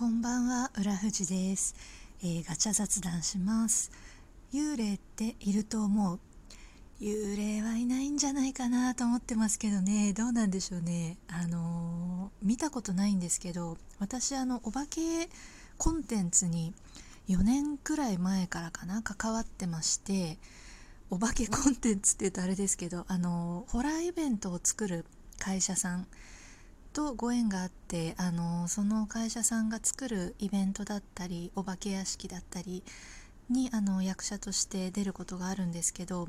こんばんは浦富です、えー、ガチャ雑談します。幽霊っていると思う。幽霊はいないんじゃないかなと思ってますけどね。どうなんでしょうね。あのー、見たことないんですけど私あのお化けコンテンツに4年くらい前からかな関わってましてお化けコンテンツって言うとあれですけどあのー、ホラーイベントを作る会社さんとご縁があってあのその会社さんが作るイベントだったりお化け屋敷だったりにあの役者として出ることがあるんですけど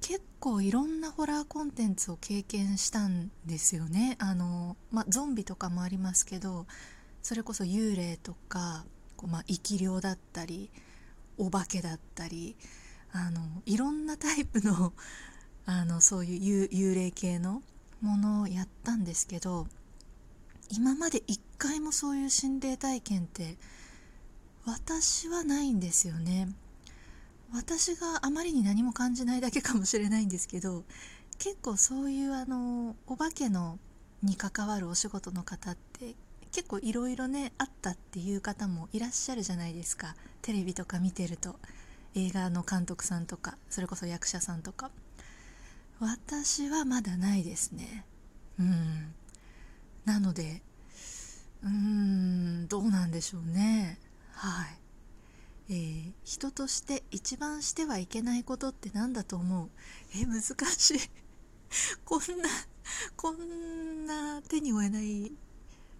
結構いろんなホラーコンテンツを経験したんですよね。あの、まゾンビとかもありますけどそれこそ幽霊とかこう、ま生き量だったりお化けだったりあのいろんなタイプのあのそういう幽霊系のものをやったんですけど今まで一回もそういう心霊体験って私はないんですよね。私があまりに何も感じないだけかもしれないんですけど結構そういうあのお化けのに関わるお仕事の方って結構いろいろねあったっていう方もいらっしゃるじゃないですか。テレビとか見てると。映画の監督さんとかそれこそ役者さんとか。私はまだないですね。うん。なのでうーんどうなんでしょうね。はい。えー、人として一番してはいけないことって何だと思う？え難しい。こんなこんな手に負えない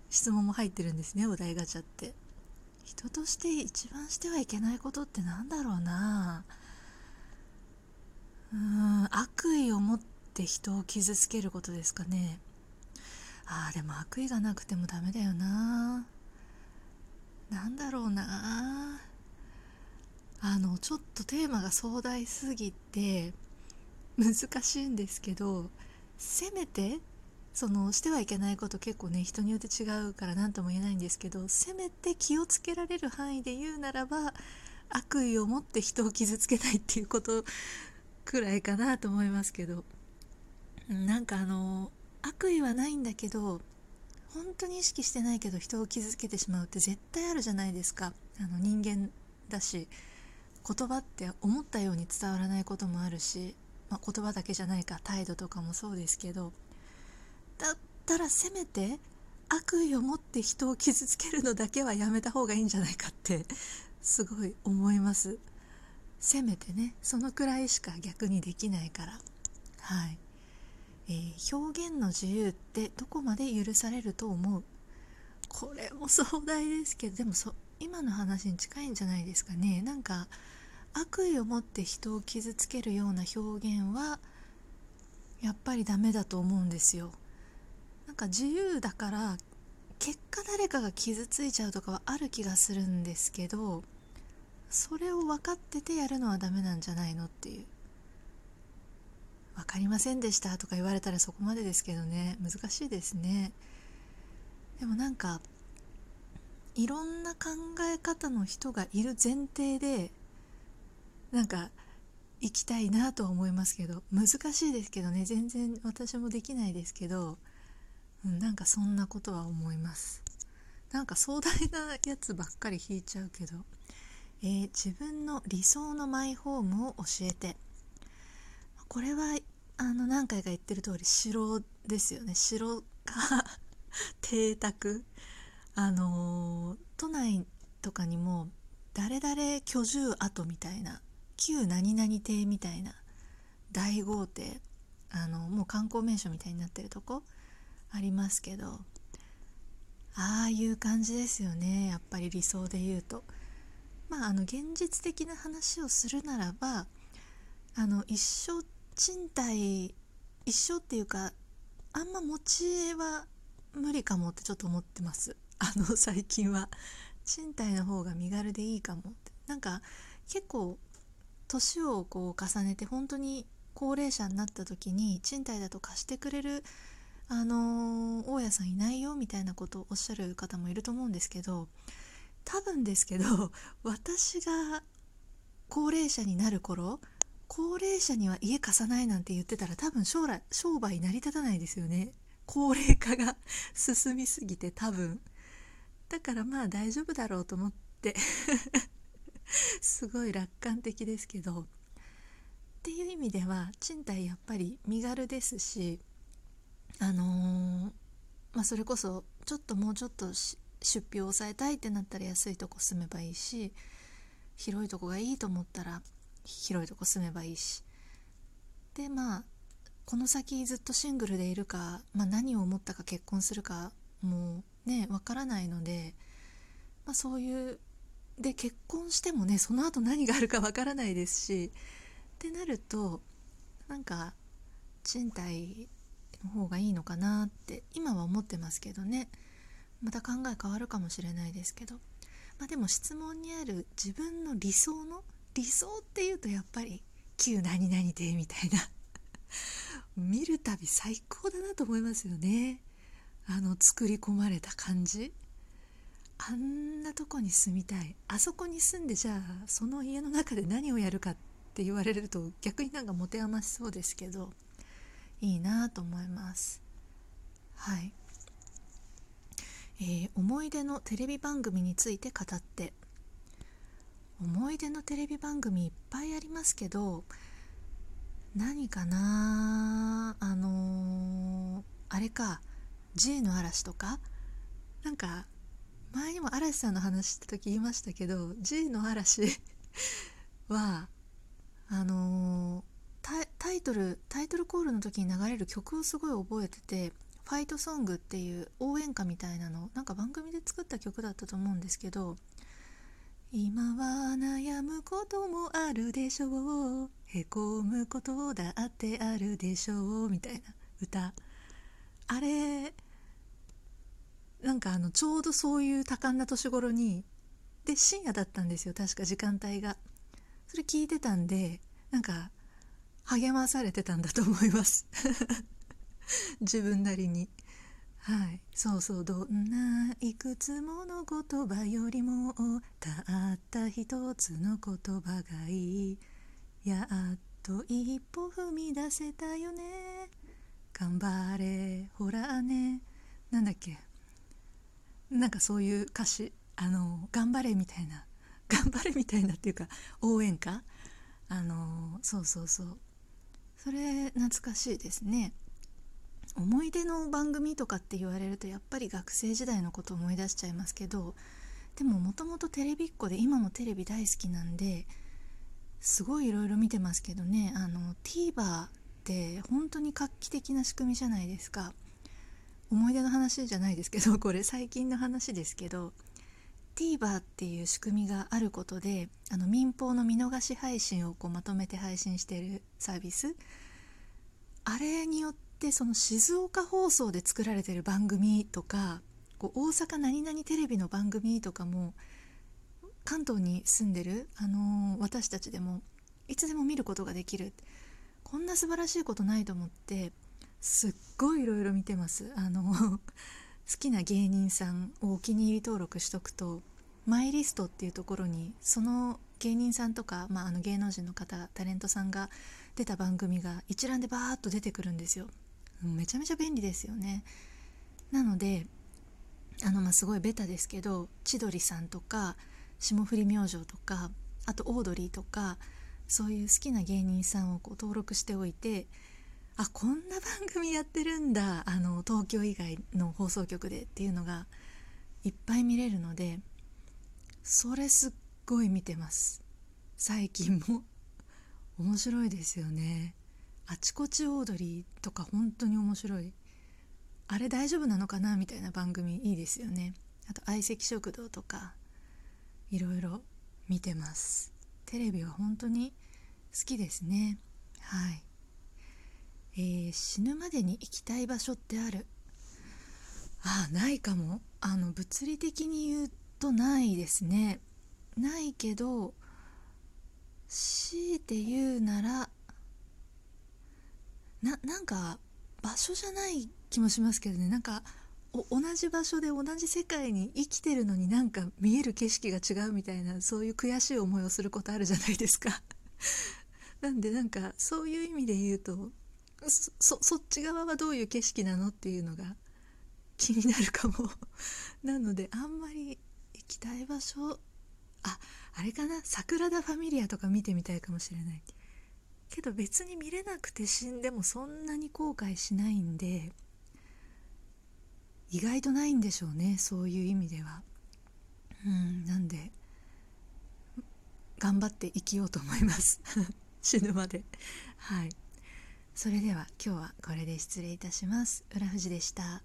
質問も入ってるんですねお題ガチャって。人として一番してはいけないことって何だろうな。うーん悪意を持って人を傷つけることですかね。あでも悪意がなくてもダメだよな。なんだろうな。あのちょっとテーマが壮大すぎて難しいんですけどせめてそのしてはいけないこと結構ね人によって違うから何とも言えないんですけどせめて気をつけられる範囲で言うならば悪意を持って人を傷つけないっていうことくらいかなと思いますけど。なんかあの悪意はないんだけど本当に意識してないけど人を傷つけてしまうって絶対あるじゃないですか。あの人間だし言葉って思ったように伝わらないこともあるし、まあ、言葉だけじゃないか態度とかもそうですけどだったらせめて悪意を持って人を傷つけるのだけはやめた方がいいんじゃないかってすごい思います。せめてねそのくらいしか逆にできないから。はい。えー、表現の自由ってどこまで許されると思う？これも壮大ですけどでもそ今の話に近いんじゃないですかね。なんか悪意を持って人を傷つけるような表現はやっぱりダメだと思うんですよ。なんか自由だから結果誰かが傷ついちゃうとかはある気がするんですけどそれを分かっててやるのはダメなんじゃないのっていう。分かりませんでしたとか言われたらそこまでですけどね。難しいですね。でもなんかいろんな考え方の人がいる前提でなんか行きたいなとは思いますけど難しいですけどね。全然私もできないですけど、うん、なんかそんなことは思います。なんか壮大なやつばっかり引いちゃうけど、えー、自分の理想のマイホームを教えて。これはあの何回か言ってる通り城ですよね。城か邸宅。あの都内とかにも誰々居住跡みたいな旧何々邸みたいな大豪邸あのもう観光名所みたいになってるとこありますけどああいう感じですよね。やっぱり理想で言うと。まああの現実的な話をするならばあの一生賃貸一緒っていうかあんま持ち家は無理かもってちょっと思ってます。あの 最近は。賃貸の方が身軽でいいかもって。なんか結構年をこう重ねて本当に高齢者になった時に賃貸だと貸してくれるあのー、大家さんいないよみたいなことをおっしゃる方もいると思うんですけど多分ですけど 私が高齢者になる頃高齢者には家貸さないなんて言ってたら多分将来商売成り立たないですよね。高齢化が 進みすぎて多分。だからまあ大丈夫だろうと思って。すごい楽観的ですけど。っていう意味では賃貸やっぱり身軽ですしあのー、まあ、それこそちょっともうちょっと出費を抑えたいってなったら安いとこ住めばいいし広いとこがいいと思ったら広いとこ住めばいいし。でまあこの先ずっとシングルでいるか、まあ、何を思ったか結婚するかもうねわからないので、まあ、そういうで結婚してもねその後何があるか わからないですしってなるとなんか賃貸の方がいいのかなって今は思ってますけどね。また考え変わるかもしれないですけど、まあ、でも質問にある自分の理想の理想っていうとやっぱり旧何々でみたいな。見るたび最高だなと思いますよね。あの作り込まれた感じ。あんなとこに住みたい。あそこに住んでじゃあその家の中で何をやるかって言われると逆になんか持て余しそうですけど。いいなと思います。はい。えー、思い出のテレビ番組について語って。思い出のテレビ番組いっぱいありますけど何かなあのー、あれか J の嵐とかなんか前にも嵐さんの話した時言いましたけど J の嵐 はあのー、タイトルタイトルコールの時に流れる曲をすごい覚えてて「ファイトソング」っていう応援歌みたいなのなんか番組で作った曲だったと思うんですけど今は悩むこともあるでしょう。へこむことだってあるでしょう。みたいな歌。あれなんかあのちょうどそういう多感な年頃にで深夜だったんですよ。確か時間帯が。それ聞いてたんでなんか励まされてたんだと思います。自分なりに。はい。そうそうどんないくつもの言葉よりもたった一つの言葉がいい。やっと一歩踏み出せたよね。頑張れほらね。なんだっけ。なんかそういう歌詞。あの頑張れみたいな。頑張れみたいなっていうか応援歌。あのそうそうそう。それ懐かしいですね。思い出の番組とかって言われるとやっぱり学生時代のことを思い出しちゃいますけどでももともとテレビっ子で今もテレビ大好きなんですごいいろいろ見てますけどね。あの TVer って本当に画期的な仕組みじゃないですか。思い出の話じゃないですけど これ最近の話ですけど TVer っていう仕組みがあることであの民放の見逃し配信をこうまとめて配信してるサービス。あれによってその静岡放送で作られてる番組とかこう大阪何々テレビの番組とかも関東に住んでる、あのー、私たちでもいつでも見ることができる。こんな素晴らしいことないと思ってすっごいいろいろ見てます。あの 好きな芸人さんをお気に入り登録しとくとマイリストっていうところにその芸人さんとか、まあ、あの芸能人の方タレントさんが出た番組が一覧でバーッと出てくるんですよ。めちゃめちゃ便利ですよね。なのであのまあすごいベタですけど千鳥さんとか霜降り明星とかあとオードリーとかそういう好きな芸人さんをこう登録しておいてあこんな番組やってるんだあの東京以外の放送局でっていうのがいっぱい見れるのでそれすっごい見てます。最近も。面白いですよね。あちこちオードリーとか本当に面白い。あれ大丈夫なのかなみたいな番組いいですよね。あと相席食堂とかいろいろ見てます。テレビは本当に好きですね。はい。えー、死ぬまでに行きたい場所ってある。あないかも。あの物理的に言うとないですね。ないけど強いて言うならななんか場所じゃない気もしますけどね。なんか同じ場所で同じ世界に生きてるのになんか見える景色が違うみたいなそういう悔しい思いをすることあるじゃないですか。なんでなんかそういう意味で言うとそそっち側はどういう景色なのっていうのが気になるかも。なのであんまり行きたい場所ああれかな？桜田ファミリアとか見てみたいかもしれない。けど別に見れなくて死んでもそんなに後悔しないんで意外とないんでしょうねそういう意味では。うんなんで頑張って生きようと思います。死ぬまで。はい。それでは今日はこれで失礼いたします。浦富士でした。